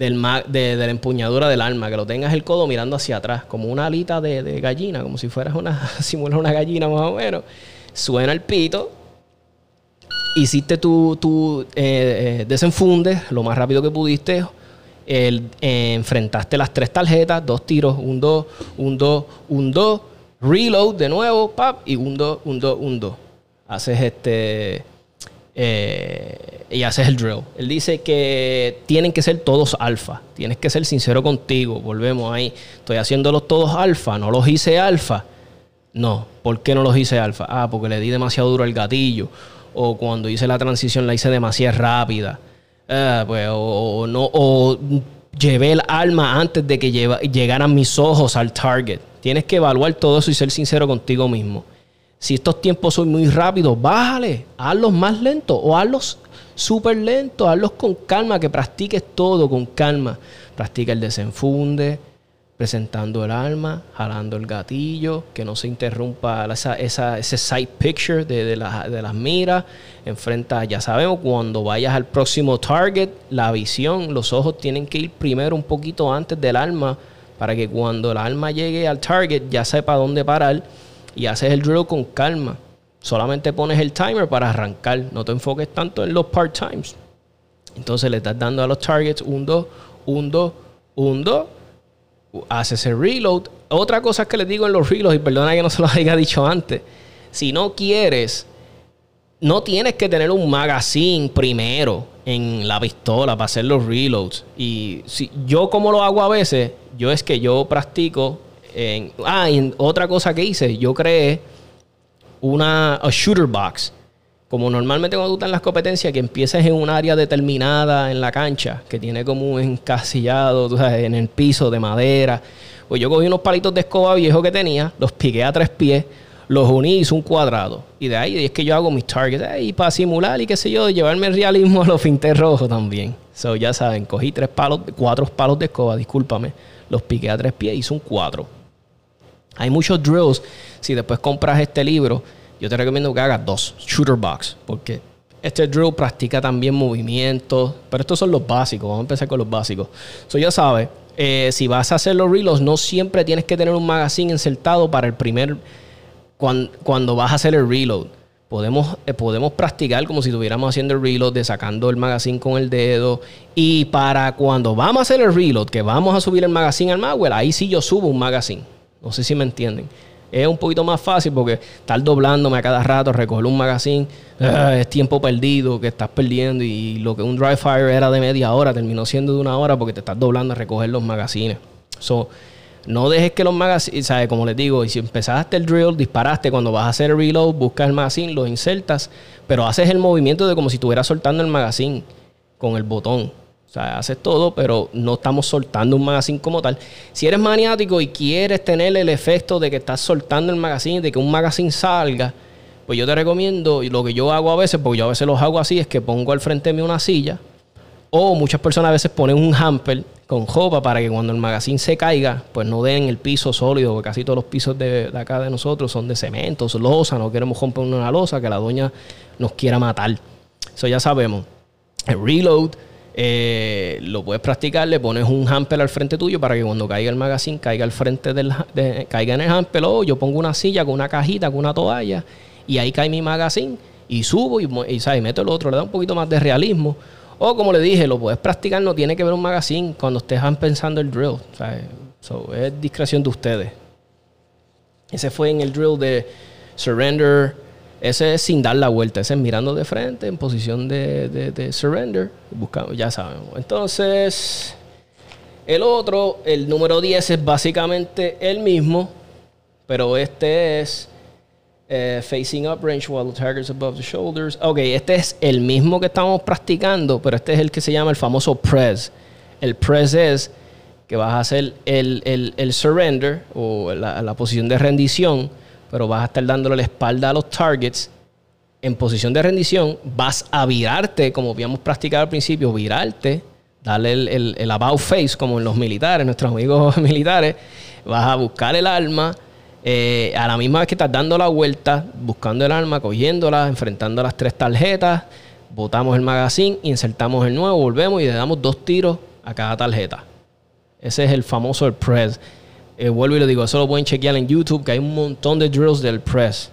del de, la empuñadura del arma, que lo tengas el codo mirando hacia atrás, como una alita de, gallina, como si fueras una, simular una gallina más o menos. Suena el pito, hiciste tu, tu eh, eh, desenfunde lo más rápido que pudiste, eh, enfrentaste las tres tarjetas, dos tiros, un dos, un dos, un dos, reload de nuevo, pap, y un dos, un dos, un dos. Haces este y haces el drill. Él dice que tienen que ser todos alfa. Tienes que ser sincero contigo. Volvemos ahí. Estoy haciéndolos todos alfa. No los hice alfa. No. ¿Por qué no los hice alfa? Ah, porque le di demasiado duro al gatillo. O cuando hice la transición la hice demasiado rápida. Ah, pues, o, no, o llevé el alma antes de que llegaran mis ojos al target. Tienes que evaluar todo eso y ser sincero contigo mismo. Si estos tiempos son muy rápidos, bájale, hazlos más lentos o hazlos súper lentos, hazlos con calma, que practiques todo con calma. Practica el desenfunde, presentando el arma, jalando el gatillo, que no se interrumpa esa, ese sight picture de, de, de, las miras. Enfrenta, ya sabemos, cuando vayas al próximo target, la visión, los ojos tienen que ir primero un poquito antes del arma para que cuando el arma llegue al target ya sepa dónde parar y haces el drill con calma. Solamente pones el timer para arrancar, no te enfoques tanto en los part times. Entonces le estás dando a los targets un 2, un 2, un 2 haces el reload. Otra cosa que les digo en los reloads, y perdona que no se lo haya dicho antes, si no quieres, no tienes que tener un magazine primero en la pistola para hacer los reloads. Y si, yo como lo hago a veces, yo es que yo practico en... Ah, y otra cosa que hice, yo creé una shooter box como normalmente cuando tú estás en las competencias, que empieces en un área determinada en la cancha, que tiene como un encasillado tú sabes, en el piso de madera. Pues yo cogí unos palitos de escoba viejos que tenía, los piqué a tres pies, los uní hice un cuadrado. Y de ahí es que yo hago mis targets. Y para simular y qué sé yo, llevarme el realismo a los fintes rojos también. So, ya saben, cogí tres palos, cuatro palos de escoba, discúlpame. Los piqué a tres pies hice un cuadro. Hay muchos drills. Si después compras este libro, yo te recomiendo que hagas dos, shooter box, porque este drill practica también movimientos, pero estos son los básicos, vamos a empezar con los básicos. So ya sabes, eh, si vas a hacer los reloads, no siempre tienes que tener un magazine insertado para el primer, cuando, vas a hacer el reload. Podemos, eh, podemos practicar como si estuviéramos haciendo el reload, de sacando el magazine con el dedo. Y para cuando vamos a hacer el reload, que vamos a subir el magazine al malware, ahí sí yo subo un magazine. No sé si me entienden es un poquito más fácil porque estar doblándome a cada rato, recoger un magazine, ah, es tiempo perdido que estás perdiendo y lo que un dry fire era de media hora terminó siendo de una hora porque te estás doblando a recoger los magazines. So, no dejes que los magazines, ¿sabes? Como les digo, y si empezaste el drill, disparaste, cuando vas a hacer el reload, buscas el magazine, lo insertas, pero haces el movimiento de como si estuvieras soltando el magazine con el botón. O sea, haces todo, pero no estamos soltando un magazine como tal. Si eres maniático y quieres tener el efecto de que estás soltando el magazine, de que un magazine salga, pues yo te recomiendo, y lo que yo hago a veces, porque yo a veces los hago así, es que pongo al frente de mí una silla, o muchas personas a veces ponen un hamper con jopa para que cuando el magazine se caiga, pues no den el piso sólido, porque casi todos los pisos de, acá de nosotros son de cemento, son losa, no queremos romper una losa que la doña nos quiera matar. Eso ya sabemos. El reload eh, lo puedes practicar, le pones un hamper al frente tuyo para que cuando caiga el magazine caiga al frente del caiga en el hamper o yo pongo una silla con una cajita, con una toalla y ahí cae mi magazine y subo y, y, meto el otro, le da un poquito más de realismo. O como le dije, lo puedes practicar, no tiene que ver un magazine cuando estés pensando el drill. es discreción de ustedes. Ese fue en el drill de Surrender ese es sin dar la vuelta, ese es mirando de frente en posición de, surrender. Buscamos, ya sabemos. Entonces, el otro, el número 10 es básicamente el mismo, pero este es eh, facing up range while the target's above the shoulders. Ok, este es el mismo que estamos practicando, pero este es el que se llama el famoso press. El press es que vas a hacer el, surrender o la, la posición de rendición pero vas a estar dándole la espalda a los targets en posición de rendición, vas a virarte, como habíamos practicado al principio, virarte, darle el, el, about face, como en los militares, nuestros amigos militares, vas a buscar el arma, eh, a la misma vez que estás dando la vuelta, buscando el arma, cogiéndola, enfrentando las tres tarjetas, botamos el magazine, insertamos el nuevo, volvemos y le damos dos tiros a cada tarjeta. Ese es el famoso el press. Eh, vuelvo y lo digo, eso lo pueden chequear en YouTube, que hay un montón de drills del press.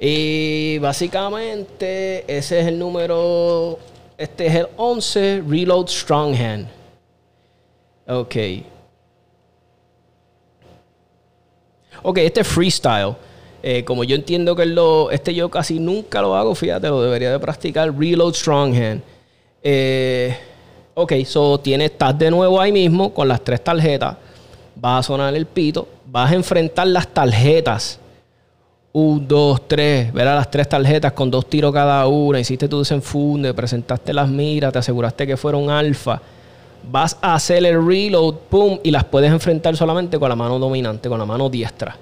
Y básicamente ese es el número, este es el 11, Reload Strong Hand. Ok. Ok, este es freestyle. Eh, como yo entiendo que lo, este yo casi nunca lo hago, fíjate, lo debería de practicar. Reload Strong Hand. Eh, ok, so tienes, estás de nuevo ahí mismo con las tres tarjetas vas a sonar el pito, vas a enfrentar las tarjetas. Un, dos, tres, ver a las tres tarjetas con dos tiros cada una, hiciste tu desenfunde, presentaste las miras, te aseguraste que fueron alfa. Vas a hacer el reload, pum, y las puedes enfrentar solamente con la mano dominante, con la mano diestra.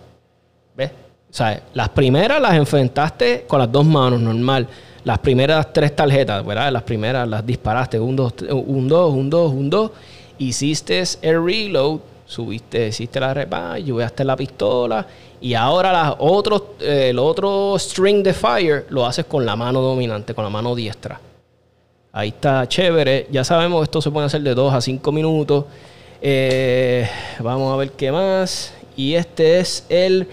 ¿Ves? O sea, las primeras las enfrentaste con las dos manos, normal. Las primeras tres tarjetas, ¿verdad? Las primeras las disparaste, un, dos, un, dos, un, dos, un, dos. Hiciste el reload Subiste, hiciste la repa, hasta la pistola y ahora las otros, eh, el otro string de fire lo haces con la mano dominante, con la mano diestra. Ahí está chévere. Ya sabemos esto se puede hacer de 2 a 5 minutos. Eh, vamos a ver qué más. Y este es el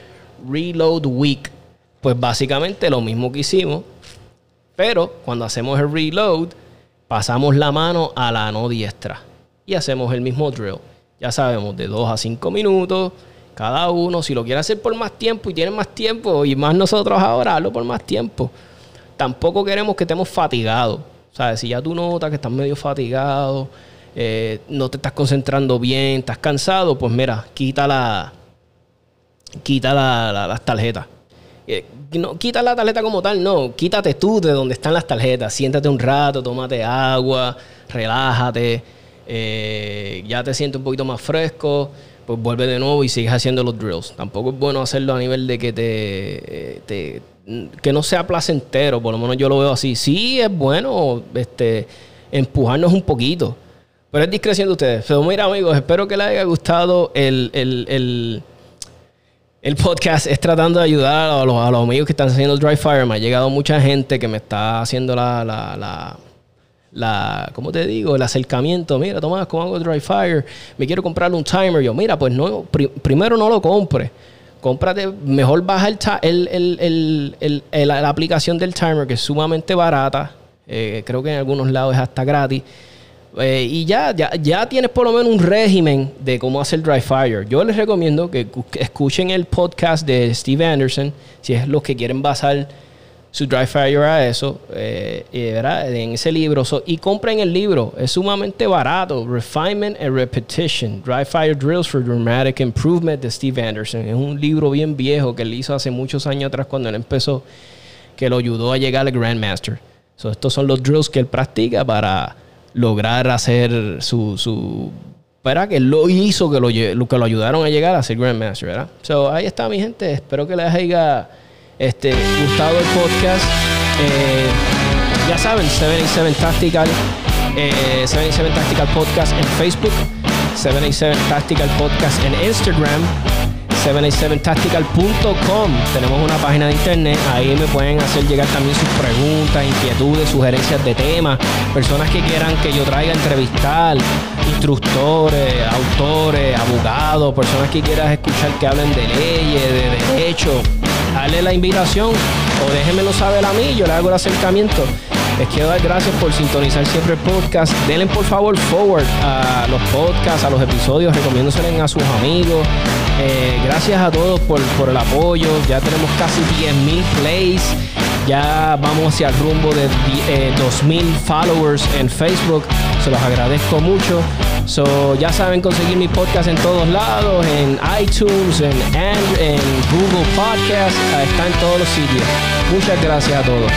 Reload Week. Pues básicamente lo mismo que hicimos. Pero cuando hacemos el reload, pasamos la mano a la no diestra. Y hacemos el mismo drill. Ya sabemos, de 2 a 5 minutos. Cada uno, si lo quiere hacer por más tiempo y tiene más tiempo, y más nosotros ahora, hazlo por más tiempo. Tampoco queremos que estemos fatigados. Sea, si ya tú notas que estás medio fatigado, eh, no te estás concentrando bien, estás cansado, pues mira, quita la, quita las tarjetas. Eh, no, quita la tarjeta como tal, no, quítate tú de donde están las tarjetas, siéntate un rato, tómate agua, relájate, eh, ya te sientes un poquito más fresco, pues vuelve de nuevo y sigues haciendo los drills. Tampoco es bueno hacerlo a nivel de que te, te que no sea placentero, por lo menos yo lo veo así. Sí, es bueno este, empujarnos un poquito, pero es discreción de ustedes. Pero mira, amigos, espero que les haya gustado el, el, el, podcast. Es tratando de ayudar a los, a los, amigos que están haciendo el dry fire. Me ha llegado mucha gente que me está haciendo la, la la, ¿cómo te digo? El acercamiento. Mira, Tomás, ¿cómo hago dry fire? Me quiero comprar un timer. Yo, mira, pues no, primero no lo compre cómprate, mejor baja el, la aplicación del timer, que es sumamente barata. Eh, creo que en algunos lados es hasta gratis. Eh, y ya, ya, ya tienes por lo menos un régimen de cómo hacer dry fire. Yo les recomiendo que escuchen el podcast de Steve Anderson, si es los que quieren basar su dry fire a eso, eh, en ese libro. y compren el libro, es sumamente barato. Refinement and Repetition, Dry Fire Drills for Dramatic Improvement de Steve Anderson. Es un libro bien viejo que él hizo hace muchos años atrás cuando él empezó, que lo ayudó a llegar al Grandmaster. So, estos son los drills que él practica para lograr hacer su... su ¿verdad? Que lo hizo, que lo, que lo ayudaron a llegar a ser Grandmaster, ¿verdad? So, ahí está mi gente. Espero que les haya este, gustado el podcast. Eh, ya saben, 77 Tactical, eh, 77 Tactical Podcast en Facebook, 77 Tactical Podcast en Instagram, 787tactical.com. Tenemos una página de internet, ahí me pueden hacer llegar también sus preguntas, inquietudes, sugerencias de temas, personas que quieran que yo traiga a entrevistar, instructores, autores, abogados, personas que quieran escuchar que hablen de leyes, de derechos Dale la invitación o déjenmelo saber a mí, yo le hago el acercamiento. Les quiero dar gracias por sintonizar siempre el podcast. Denle por favor forward a los podcasts, a los episodios, recomiéndoselo a sus amigos. Eh, gracias a todos por, por, el apoyo. Ya tenemos casi 10.000 plays. Ya vamos hacia el rumbo de eh, 2.000 followers en Facebook. Se los agradezco mucho. So, ya saben conseguir mi podcast en todos lados, en iTunes, en, en Google Podcast, está en todos los sitios. Muchas gracias a todos.